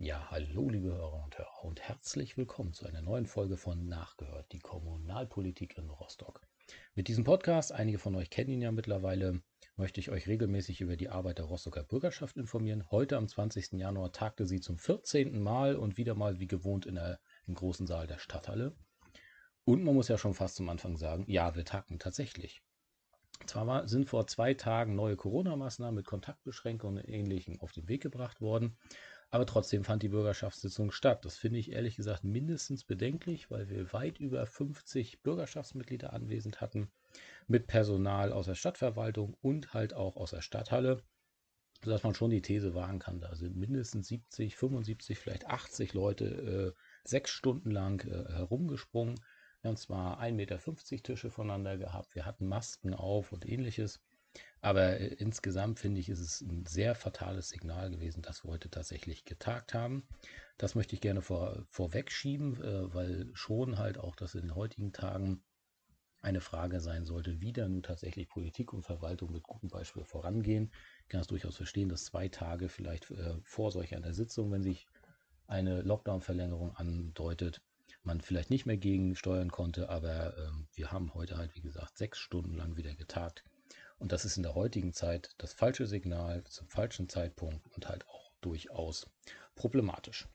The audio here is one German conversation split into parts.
Ja, hallo liebe Hörer und Hörer und herzlich willkommen zu einer neuen Folge von Nachgehört, die Kommunalpolitik in Rostock. Mit diesem Podcast, einige von euch kennen ihn ja mittlerweile, möchte ich euch regelmäßig über die Arbeit der Rostocker Bürgerschaft informieren. Heute am 20. Januar tagte sie zum 14. Mal und wieder mal wie gewohnt in der, im großen Saal der Stadthalle. Und man muss ja schon fast zum Anfang sagen, ja, wir tagten tatsächlich. Zwar sind vor zwei Tagen neue Corona-Maßnahmen mit Kontaktbeschränkungen und Ähnlichem auf den Weg gebracht worden, aber trotzdem fand die Bürgerschaftssitzung statt. Das finde ich ehrlich gesagt mindestens bedenklich, weil wir weit über 50 Bürgerschaftsmitglieder anwesend hatten, mit Personal aus der Stadtverwaltung und halt auch aus der Stadthalle, sodass man schon die These wagen kann, da sind mindestens 70, 75, vielleicht 80 Leute äh, sechs Stunden lang äh, herumgesprungen. Wir haben zwar 1,50 Meter Tische voneinander gehabt, wir hatten Masken auf und ähnliches. Aber äh, insgesamt finde ich, ist es ein sehr fatales Signal gewesen, dass wir heute tatsächlich getagt haben. Das möchte ich gerne vor, vorwegschieben, äh, weil schon halt auch das in den heutigen Tagen eine Frage sein sollte, wie da nun tatsächlich Politik und Verwaltung mit gutem Beispiel vorangehen. Ich kann es durchaus verstehen, dass zwei Tage vielleicht äh, vor solch einer Sitzung, wenn sich eine Lockdown-Verlängerung andeutet, man vielleicht nicht mehr gegensteuern konnte, aber äh, wir haben heute halt, wie gesagt, sechs Stunden lang wieder getagt. Und das ist in der heutigen Zeit das falsche Signal zum falschen Zeitpunkt und halt auch durchaus problematisch.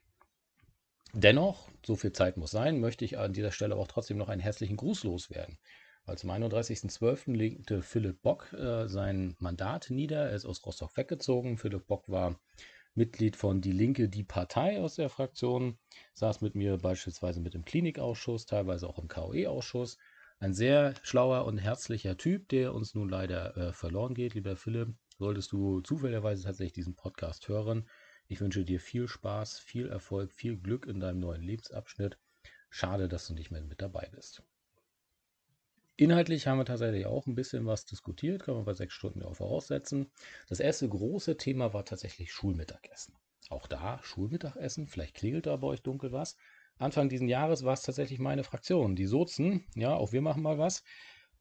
Dennoch, so viel Zeit muss sein, möchte ich an dieser Stelle auch trotzdem noch einen herzlichen Gruß loswerden. Weil zum 31.12. legte Philipp Bock äh, sein Mandat nieder. Er ist aus Rostock weggezogen. Philipp Bock war Mitglied von Die Linke, die Partei aus der Fraktion, saß mit mir beispielsweise mit im Klinikausschuss, teilweise auch im KOE-Ausschuss. Ein sehr schlauer und herzlicher Typ, der uns nun leider äh, verloren geht. Lieber Philipp, solltest du zufälligerweise tatsächlich diesen Podcast hören. Ich wünsche dir viel Spaß, viel Erfolg, viel Glück in deinem neuen Lebensabschnitt. Schade, dass du nicht mehr mit dabei bist. Inhaltlich haben wir tatsächlich auch ein bisschen was diskutiert, kann man bei sechs Stunden auch voraussetzen. Das erste große Thema war tatsächlich Schulmittagessen. Auch da Schulmittagessen, vielleicht klingelt da bei euch dunkel was. Anfang diesen Jahres war es tatsächlich meine Fraktion, die Sozen, ja, auch wir machen mal was,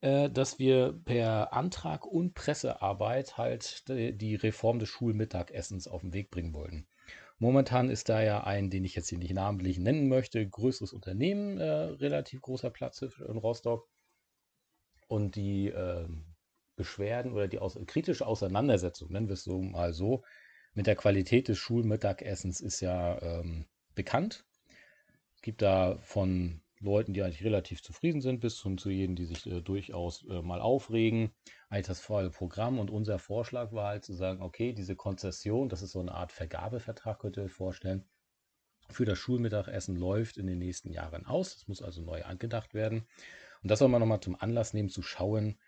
äh, dass wir per Antrag und Pressearbeit halt die Reform des Schulmittagessens auf den Weg bringen wollten. Momentan ist da ja ein, den ich jetzt hier nicht namentlich nennen möchte, größeres Unternehmen, äh, relativ großer Platz in Rostock. Und die äh, Beschwerden oder die aus kritische Auseinandersetzung, nennen wir es so mal so, mit der Qualität des Schulmittagessens ist ja ähm, bekannt gibt da von Leuten, die eigentlich relativ zufrieden sind, bis hin zu jenen, die sich äh, durchaus äh, mal aufregen, eigentlich das volle Programm. Und unser Vorschlag war halt zu sagen, okay, diese Konzession, das ist so eine Art Vergabevertrag, könnt ihr euch vorstellen, für das Schulmittagessen läuft in den nächsten Jahren aus. Das muss also neu angedacht werden. Und das soll man nochmal zum Anlass nehmen, zu schauen,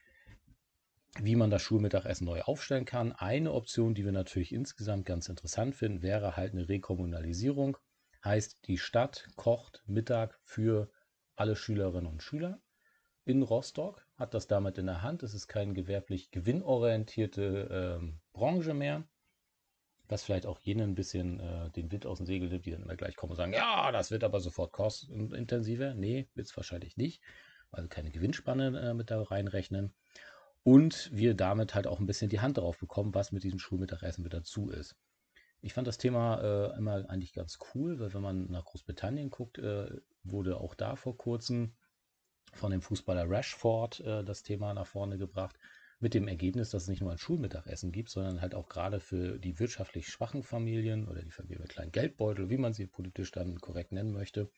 wie man das Schulmittagessen neu aufstellen kann. Eine Option, die wir natürlich insgesamt ganz interessant finden, wäre halt eine Rekommunalisierung. Heißt, die Stadt kocht Mittag für alle Schülerinnen und Schüler in Rostock, hat das damit in der Hand. Es ist keine gewerblich gewinnorientierte äh, Branche mehr, was vielleicht auch jenen ein bisschen äh, den Wind aus dem Segel nimmt, die dann immer gleich kommen und sagen, ja, das wird aber sofort kostenintensiver. Nee, wird es wahrscheinlich nicht, also keine Gewinnspanne äh, mit da reinrechnen. Und wir damit halt auch ein bisschen die Hand darauf bekommen, was mit diesem Schulmittagessen mit dazu ist. Ich fand das Thema äh, immer eigentlich ganz cool, weil wenn man nach Großbritannien guckt, äh, wurde auch da vor kurzem von dem Fußballer Rashford äh, das Thema nach vorne gebracht, mit dem Ergebnis, dass es nicht nur ein Schulmittagessen gibt, sondern halt auch gerade für die wirtschaftlich schwachen Familien oder die Familie mit kleinen Geldbeutel, wie man sie politisch dann korrekt nennen möchte,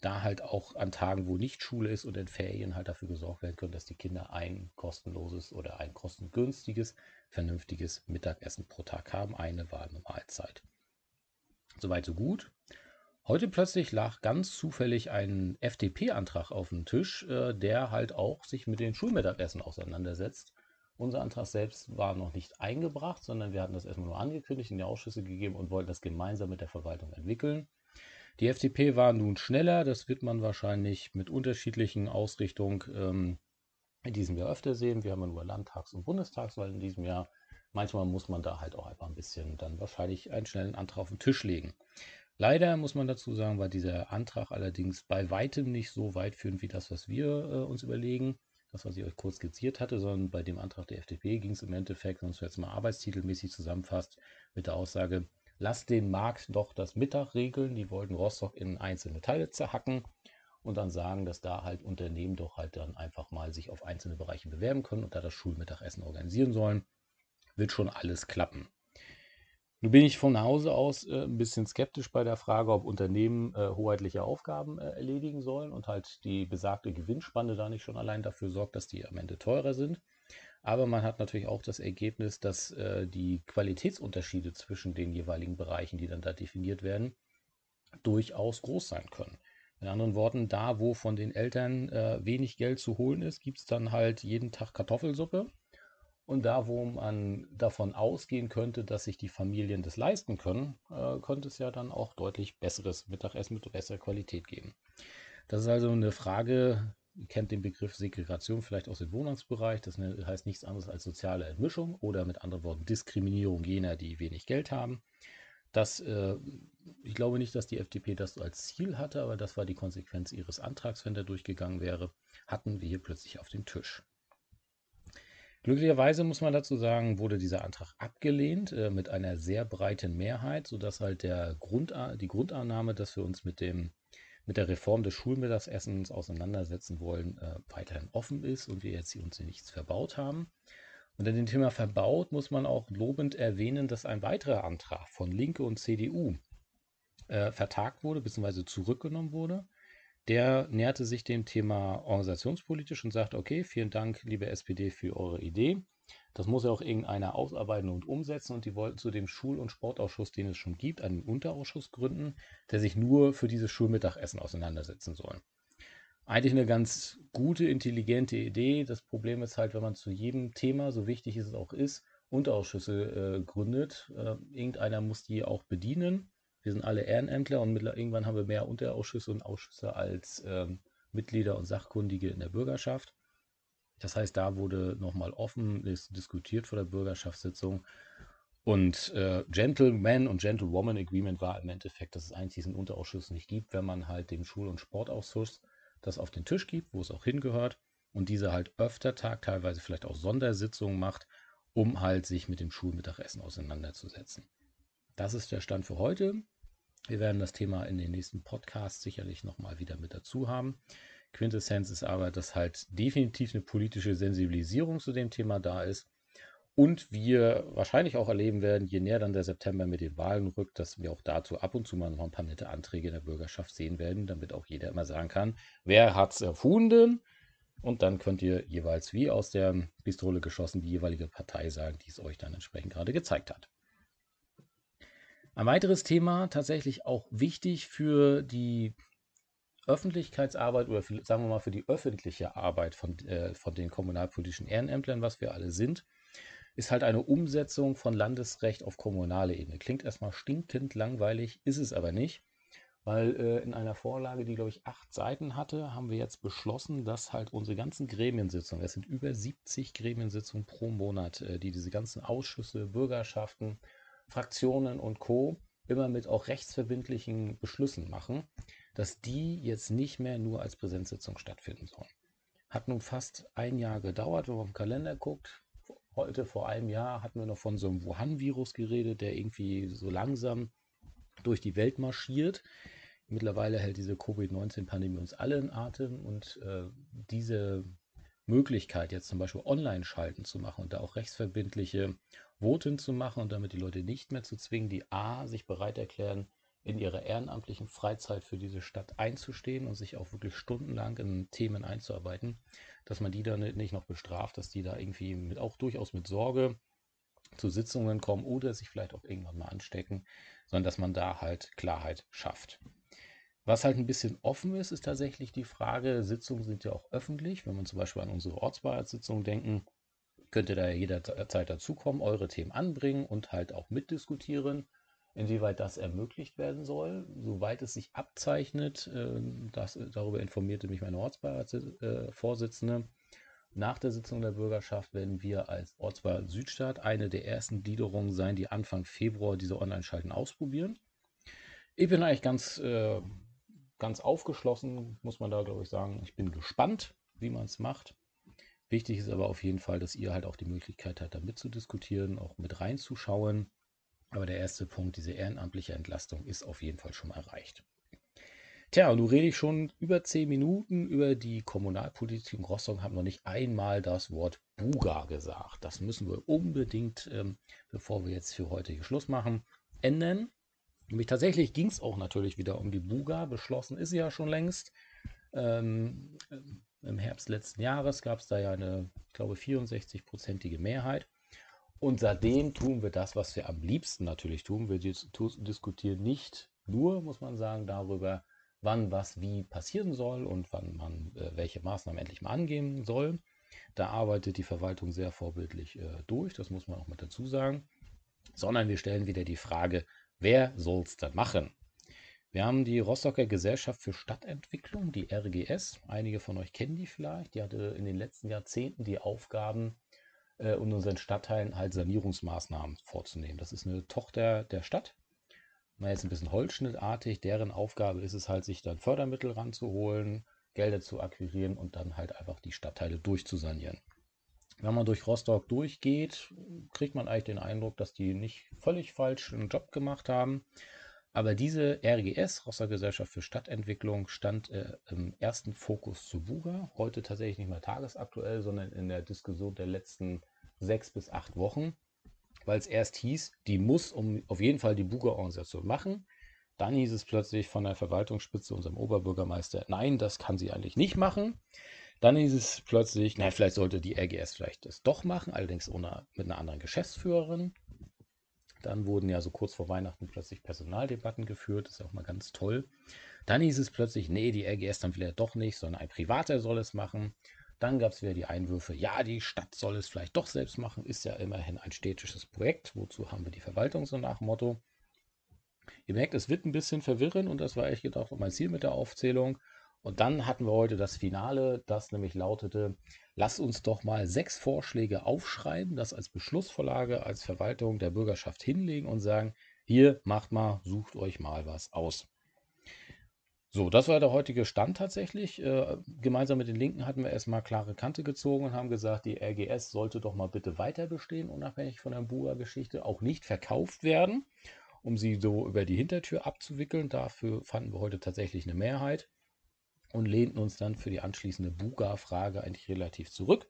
da halt auch an Tagen, wo nicht Schule ist und in Ferien halt dafür gesorgt werden können, dass die Kinder ein kostenloses oder ein kostengünstiges, vernünftiges Mittagessen pro Tag haben, eine warme Mahlzeit. Soweit so gut. Heute plötzlich lag ganz zufällig ein FDP-Antrag auf dem Tisch, äh, der halt auch sich mit den Schulmittagessen auseinandersetzt. Unser Antrag selbst war noch nicht eingebracht, sondern wir hatten das erstmal nur angekündigt, in die Ausschüsse gegeben und wollten das gemeinsam mit der Verwaltung entwickeln. Die FDP war nun schneller, das wird man wahrscheinlich mit unterschiedlichen Ausrichtungen ähm, in diesem Jahr öfter sehen. Wir haben ja nur Landtags- und Bundestagswahl in diesem Jahr. Manchmal muss man da halt auch einfach ein bisschen dann wahrscheinlich einen schnellen Antrag auf den Tisch legen. Leider muss man dazu sagen, war dieser Antrag allerdings bei weitem nicht so weitführend wie das, was wir äh, uns überlegen. Das, was ich euch kurz skizziert hatte, sondern bei dem Antrag der FDP ging es im Endeffekt, wenn man es jetzt mal arbeitstitelmäßig zusammenfasst, mit der Aussage, lasst den Markt doch das Mittag regeln. Die wollten Rostock in einzelne Teile zerhacken und dann sagen, dass da halt Unternehmen doch halt dann einfach mal sich auf einzelne Bereiche bewerben können und da das Schulmittagessen organisieren sollen. Wird schon alles klappen. Nun bin ich von Hause aus äh, ein bisschen skeptisch bei der Frage, ob Unternehmen äh, hoheitliche Aufgaben äh, erledigen sollen und halt die besagte Gewinnspanne da nicht schon allein dafür sorgt, dass die am Ende teurer sind. Aber man hat natürlich auch das Ergebnis, dass äh, die Qualitätsunterschiede zwischen den jeweiligen Bereichen, die dann da definiert werden, durchaus groß sein können. In anderen Worten, da wo von den Eltern äh, wenig Geld zu holen ist, gibt es dann halt jeden Tag Kartoffelsuppe. Und da, wo man davon ausgehen könnte, dass sich die Familien das leisten können, äh, könnte es ja dann auch deutlich besseres Mittagessen mit besserer Qualität geben. Das ist also eine Frage, kennt den Begriff Segregation vielleicht aus dem Wohnungsbereich, das ne, heißt nichts anderes als soziale Entmischung oder mit anderen Worten Diskriminierung jener, die wenig Geld haben. Das, äh, ich glaube nicht, dass die FDP das als Ziel hatte, aber das war die Konsequenz ihres Antrags, wenn der durchgegangen wäre, hatten wir hier plötzlich auf dem Tisch. Glücklicherweise muss man dazu sagen, wurde dieser Antrag abgelehnt äh, mit einer sehr breiten Mehrheit, sodass halt der Grund, die Grundannahme, dass wir uns mit, dem, mit der Reform des Schulmittagessens auseinandersetzen wollen, äh, weiterhin offen ist und wir jetzt hier uns nichts verbaut haben. Unter dem Thema verbaut muss man auch lobend erwähnen, dass ein weiterer Antrag von Linke und CDU äh, vertagt wurde bzw. zurückgenommen wurde. Der näherte sich dem Thema organisationspolitisch und sagte, okay, vielen Dank, liebe SPD, für eure Idee. Das muss ja auch irgendeiner ausarbeiten und umsetzen und die wollten zu dem Schul- und Sportausschuss, den es schon gibt, einen Unterausschuss gründen, der sich nur für dieses Schulmittagessen auseinandersetzen soll. Eigentlich eine ganz gute, intelligente Idee. Das Problem ist halt, wenn man zu jedem Thema, so wichtig es auch ist, Unterausschüsse äh, gründet. Äh, irgendeiner muss die auch bedienen. Wir sind alle Ehrenämtler und irgendwann haben wir mehr Unterausschüsse und Ausschüsse als ähm, Mitglieder und Sachkundige in der Bürgerschaft. Das heißt, da wurde nochmal offen diskutiert vor der Bürgerschaftssitzung. Und äh, Gentleman und Gentlewoman Agreement war im Endeffekt, dass es eigentlich diesen Unterausschuss nicht gibt, wenn man halt dem Schul- und Sportausschuss das auf den Tisch gibt, wo es auch hingehört und diese halt öfter Tag, teilweise vielleicht auch Sondersitzungen macht, um halt sich mit dem Schulmittagessen auseinanderzusetzen. Das ist der Stand für heute. Wir werden das Thema in den nächsten Podcasts sicherlich nochmal wieder mit dazu haben. Quintessenz ist aber, dass halt definitiv eine politische Sensibilisierung zu dem Thema da ist. Und wir wahrscheinlich auch erleben werden, je näher dann der September mit den Wahlen rückt, dass wir auch dazu ab und zu mal noch ein paar nette Anträge in der Bürgerschaft sehen werden, damit auch jeder immer sagen kann, wer hat es erfunden? Und dann könnt ihr jeweils wie aus der Pistole geschossen die jeweilige Partei sagen, die es euch dann entsprechend gerade gezeigt hat. Ein weiteres Thema, tatsächlich auch wichtig für die Öffentlichkeitsarbeit oder für, sagen wir mal für die öffentliche Arbeit von, äh, von den kommunalpolitischen Ehrenämtlern, was wir alle sind, ist halt eine Umsetzung von Landesrecht auf kommunale Ebene. Klingt erstmal stinkend langweilig, ist es aber nicht, weil äh, in einer Vorlage, die glaube ich acht Seiten hatte, haben wir jetzt beschlossen, dass halt unsere ganzen Gremiensitzungen, es sind über 70 Gremiensitzungen pro Monat, äh, die diese ganzen Ausschüsse, Bürgerschaften, Fraktionen und Co. immer mit auch rechtsverbindlichen Beschlüssen machen, dass die jetzt nicht mehr nur als Präsenzsitzung stattfinden sollen. Hat nun fast ein Jahr gedauert, wenn man auf den Kalender guckt. Heute vor einem Jahr hatten wir noch von so einem Wuhan-Virus geredet, der irgendwie so langsam durch die Welt marschiert. Mittlerweile hält diese Covid-19-Pandemie uns alle in Atem und äh, diese Möglichkeit, jetzt zum Beispiel Online-Schalten zu machen und da auch rechtsverbindliche Voten zu machen und damit die Leute nicht mehr zu zwingen, die A, sich bereit erklären, in ihrer ehrenamtlichen Freizeit für diese Stadt einzustehen und sich auch wirklich stundenlang in Themen einzuarbeiten, dass man die dann nicht noch bestraft, dass die da irgendwie mit, auch durchaus mit Sorge zu Sitzungen kommen oder sich vielleicht auch irgendwann mal anstecken, sondern dass man da halt Klarheit schafft. Was halt ein bisschen offen ist, ist tatsächlich die Frage, Sitzungen sind ja auch öffentlich. Wenn man zum Beispiel an unsere Ortsbeiratssitzungen denken, könnt ihr da jederzeit dazukommen, eure Themen anbringen und halt auch mitdiskutieren, inwieweit das ermöglicht werden soll. Soweit es sich abzeichnet, ähm, das, darüber informierte mich meine Ortsbeiratsvorsitzende. Nach der Sitzung der Bürgerschaft werden wir als Ortsbeirat Südstadt eine der ersten Gliederungen sein, die Anfang Februar diese Online-Schalten ausprobieren. Ich bin eigentlich ganz äh, ganz aufgeschlossen, muss man da, glaube ich, sagen. Ich bin gespannt, wie man es macht. Wichtig ist aber auf jeden Fall, dass ihr halt auch die Möglichkeit habt, da mitzudiskutieren, auch mit reinzuschauen. Aber der erste Punkt, diese ehrenamtliche Entlastung, ist auf jeden Fall schon erreicht. Tja, und nun rede ich schon über zehn Minuten über die Kommunalpolitik in Rostock, habe noch nicht einmal das Wort Buga gesagt. Das müssen wir unbedingt, ähm, bevor wir jetzt für heute hier Schluss machen, ändern. Nämlich tatsächlich ging es auch natürlich wieder um die Buga. Beschlossen ist sie ja schon längst. Ähm, Im Herbst letzten Jahres gab es da ja eine, ich glaube, 64-prozentige Mehrheit. Und seitdem tun wir das, was wir am liebsten natürlich tun. Wir dis diskutieren nicht nur, muss man sagen, darüber, wann was wie passieren soll und wann man äh, welche Maßnahmen endlich mal angehen soll. Da arbeitet die Verwaltung sehr vorbildlich äh, durch, das muss man auch mit dazu sagen. Sondern wir stellen wieder die Frage, wer soll es denn machen? Wir haben die Rostocker Gesellschaft für Stadtentwicklung, die RGS. Einige von euch kennen die vielleicht. Die hatte in den letzten Jahrzehnten die Aufgaben, äh, in unseren Stadtteilen halt Sanierungsmaßnahmen vorzunehmen. Das ist eine Tochter der Stadt mal jetzt ein bisschen holzschnittartig, deren Aufgabe ist es halt, sich dann Fördermittel ranzuholen, Gelder zu akquirieren und dann halt einfach die Stadtteile durchzusanieren. Wenn man durch Rostock durchgeht, kriegt man eigentlich den Eindruck, dass die nicht völlig falsch einen Job gemacht haben. Aber diese RGS, Rostock Gesellschaft für Stadtentwicklung, stand äh, im ersten Fokus zu Buga. Heute tatsächlich nicht mehr tagesaktuell, sondern in der Diskussion der letzten sechs bis acht Wochen weil es erst hieß, die muss um auf jeden Fall die Buga-Organisation machen. Dann hieß es plötzlich von der Verwaltungsspitze, unserem Oberbürgermeister, nein, das kann sie eigentlich nicht machen. Dann hieß es plötzlich, na, vielleicht sollte die RGS vielleicht das doch machen, allerdings ohne, mit einer anderen Geschäftsführerin. Dann wurden ja so kurz vor Weihnachten plötzlich Personaldebatten geführt, das ist auch mal ganz toll. Dann hieß es plötzlich, nee, die RGS dann vielleicht doch nicht, sondern ein Privater soll es machen. Dann gab es wieder die Einwürfe, ja, die Stadt soll es vielleicht doch selbst machen, ist ja immerhin ein städtisches Projekt. Wozu haben wir die Verwaltung so nach Motto? Ihr merkt, es wird ein bisschen verwirrend und das war echt gedacht mein Ziel mit der Aufzählung. Und dann hatten wir heute das Finale, das nämlich lautete, lass uns doch mal sechs Vorschläge aufschreiben, das als Beschlussvorlage, als Verwaltung der Bürgerschaft hinlegen und sagen, hier macht mal, sucht euch mal was aus. So, das war der heutige Stand tatsächlich. Äh, gemeinsam mit den Linken hatten wir erstmal klare Kante gezogen und haben gesagt, die RGS sollte doch mal bitte weiter bestehen, unabhängig von der Bua-Geschichte, auch nicht verkauft werden, um sie so über die Hintertür abzuwickeln. Dafür fanden wir heute tatsächlich eine Mehrheit und lehnten uns dann für die anschließende Buga-Frage eigentlich relativ zurück.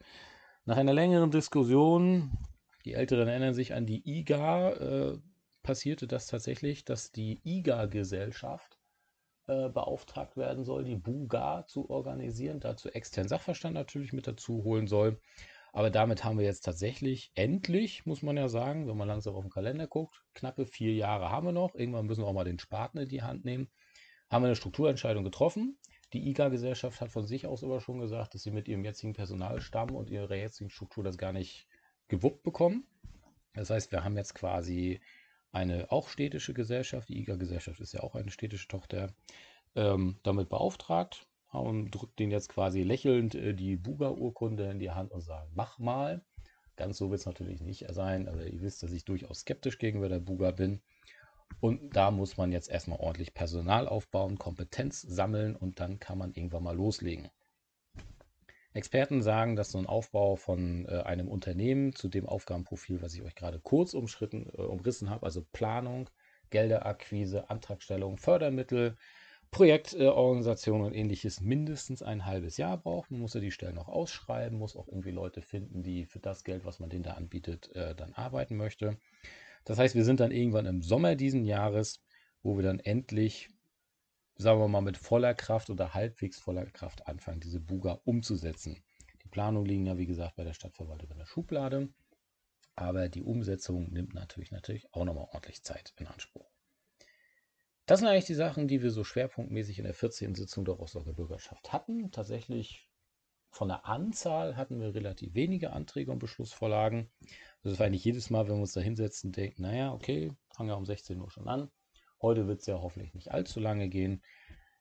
Nach einer längeren Diskussion, die Älteren erinnern sich an die IGA, äh, passierte das tatsächlich, dass die IGA-Gesellschaft äh, beauftragt werden soll, die Buga zu organisieren, dazu externen Sachverstand natürlich mit dazu holen soll. Aber damit haben wir jetzt tatsächlich endlich, muss man ja sagen, wenn man langsam auf den Kalender guckt, knappe vier Jahre haben wir noch. Irgendwann müssen wir auch mal den Spaten in die Hand nehmen. Haben wir eine Strukturentscheidung getroffen. Die IGA-Gesellschaft hat von sich aus aber schon gesagt, dass sie mit ihrem jetzigen Personalstamm und ihrer jetzigen Struktur das gar nicht gewuppt bekommen. Das heißt, wir haben jetzt quasi eine auch städtische Gesellschaft, die IGA-Gesellschaft ist ja auch eine städtische Tochter, ähm, damit beauftragt und drückt denen jetzt quasi lächelnd äh, die Buga-Urkunde in die Hand und sagt, mach mal. Ganz so wird es natürlich nicht sein, aber ihr wisst, dass ich durchaus skeptisch gegenüber der Buga bin. Und da muss man jetzt erstmal ordentlich Personal aufbauen, Kompetenz sammeln und dann kann man irgendwann mal loslegen. Experten sagen, dass so ein Aufbau von äh, einem Unternehmen zu dem Aufgabenprofil, was ich euch gerade kurz umschritten, äh, umrissen habe, also Planung, Gelderakquise, Antragstellung, Fördermittel, Projektorganisation und ähnliches mindestens ein halbes Jahr braucht. Man muss ja die Stellen auch ausschreiben, muss auch irgendwie Leute finden, die für das Geld, was man denen da anbietet, äh, dann arbeiten möchte. Das heißt, wir sind dann irgendwann im Sommer diesen Jahres, wo wir dann endlich sagen wir mal, mit voller Kraft oder halbwegs voller Kraft anfangen, diese Buga umzusetzen. Die Planungen liegen ja, wie gesagt, bei der Stadtverwaltung in der Schublade. Aber die Umsetzung nimmt natürlich, natürlich auch nochmal ordentlich Zeit in Anspruch. Das sind eigentlich die Sachen, die wir so schwerpunktmäßig in der 14. Sitzung der Rostocker Bürgerschaft hatten. Tatsächlich von der Anzahl hatten wir relativ wenige Anträge und Beschlussvorlagen. Das war eigentlich jedes Mal, wenn wir uns da hinsetzen, denken, naja, okay, fangen wir um 16 Uhr schon an. Heute wird es ja hoffentlich nicht allzu lange gehen.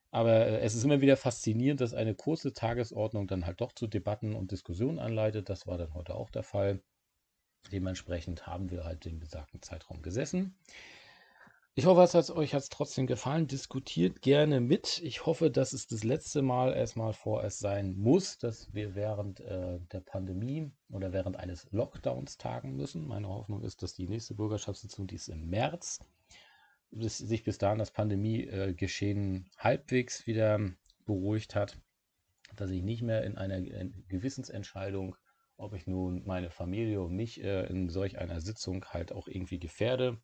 Aber äh, es ist immer wieder faszinierend, dass eine kurze Tagesordnung dann halt doch zu Debatten und Diskussionen anleitet. Das war dann heute auch der Fall. Dementsprechend haben wir halt den besagten Zeitraum gesessen. Ich hoffe, es hat euch hat's trotzdem gefallen. Diskutiert gerne mit. Ich hoffe, dass es das letzte Mal erstmal vorerst sein muss, dass wir während äh, der Pandemie oder während eines Lockdowns tagen müssen. Meine Hoffnung ist, dass die nächste Bürgerschaftssitzung, die ist im März, bis, sich bis dahin das Pandemiegeschehen äh, halbwegs wieder beruhigt hat, dass ich nicht mehr in einer in Gewissensentscheidung, ob ich nun meine Familie und mich äh, in solch einer Sitzung halt auch irgendwie gefährde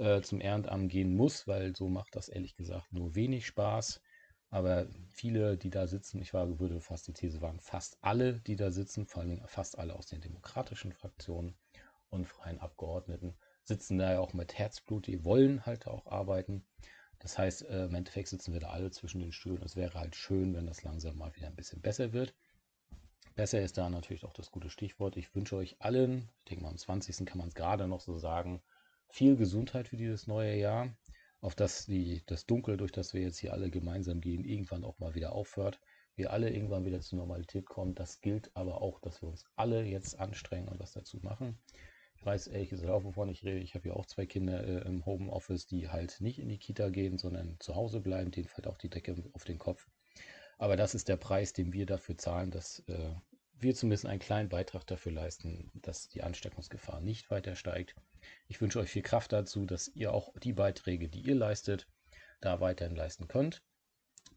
äh, zum Ehrenamt gehen muss, weil so macht das ehrlich gesagt nur wenig Spaß. Aber viele, die da sitzen, ich war, würde fast die These waren, fast alle, die da sitzen, vor allem fast alle aus den demokratischen Fraktionen und freien Abgeordneten, sitzen da ja auch mit Herzblut, die wollen halt auch arbeiten. Das heißt, äh, im Endeffekt sitzen wir da alle zwischen den Stühlen. Es wäre halt schön, wenn das langsam mal wieder ein bisschen besser wird. Besser ist da natürlich auch das gute Stichwort. Ich wünsche euch allen, ich denke mal am 20. kann man es gerade noch so sagen, viel Gesundheit für dieses neue Jahr, auf dass die, das Dunkel, durch das wir jetzt hier alle gemeinsam gehen, irgendwann auch mal wieder aufhört. Wir alle irgendwann wieder zur Normalität kommen. Das gilt aber auch, dass wir uns alle jetzt anstrengen und was dazu machen. Ich weiß ehrlich gesagt auch, wovon ich rede. Ich habe ja auch zwei Kinder äh, im Homeoffice, die halt nicht in die Kita gehen, sondern zu Hause bleiben. Denen fällt auch die Decke auf den Kopf. Aber das ist der Preis, den wir dafür zahlen, dass äh, wir zumindest einen kleinen Beitrag dafür leisten, dass die Ansteckungsgefahr nicht weiter steigt. Ich wünsche euch viel Kraft dazu, dass ihr auch die Beiträge, die ihr leistet, da weiterhin leisten könnt.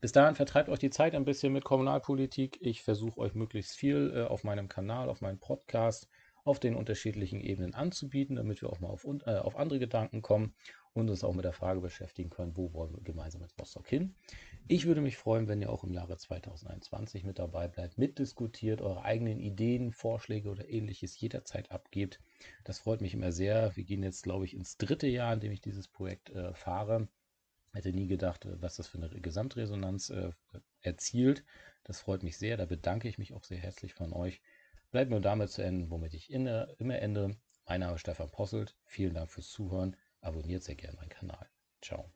Bis dahin vertreibt euch die Zeit ein bisschen mit Kommunalpolitik. Ich versuche euch möglichst viel äh, auf meinem Kanal, auf meinem Podcast, auf den unterschiedlichen Ebenen anzubieten, damit wir auch mal auf, äh, auf andere Gedanken kommen und uns auch mit der Frage beschäftigen können, wo wollen wir gemeinsam mit Rostock hin. Ich würde mich freuen, wenn ihr auch im Jahre 2021 mit dabei bleibt, mitdiskutiert, eure eigenen Ideen, Vorschläge oder ähnliches jederzeit abgebt. Das freut mich immer sehr. Wir gehen jetzt, glaube ich, ins dritte Jahr, in dem ich dieses Projekt äh, fahre. Hätte nie gedacht, äh, was das für eine Gesamtresonanz äh, erzielt. Das freut mich sehr. Da bedanke ich mich auch sehr herzlich von euch. Bleibt nur damit zu enden, womit ich immer ende. Mein Name ist Stefan Posselt. Vielen Dank fürs Zuhören. Abonniert sehr gerne meinen Kanal. Ciao.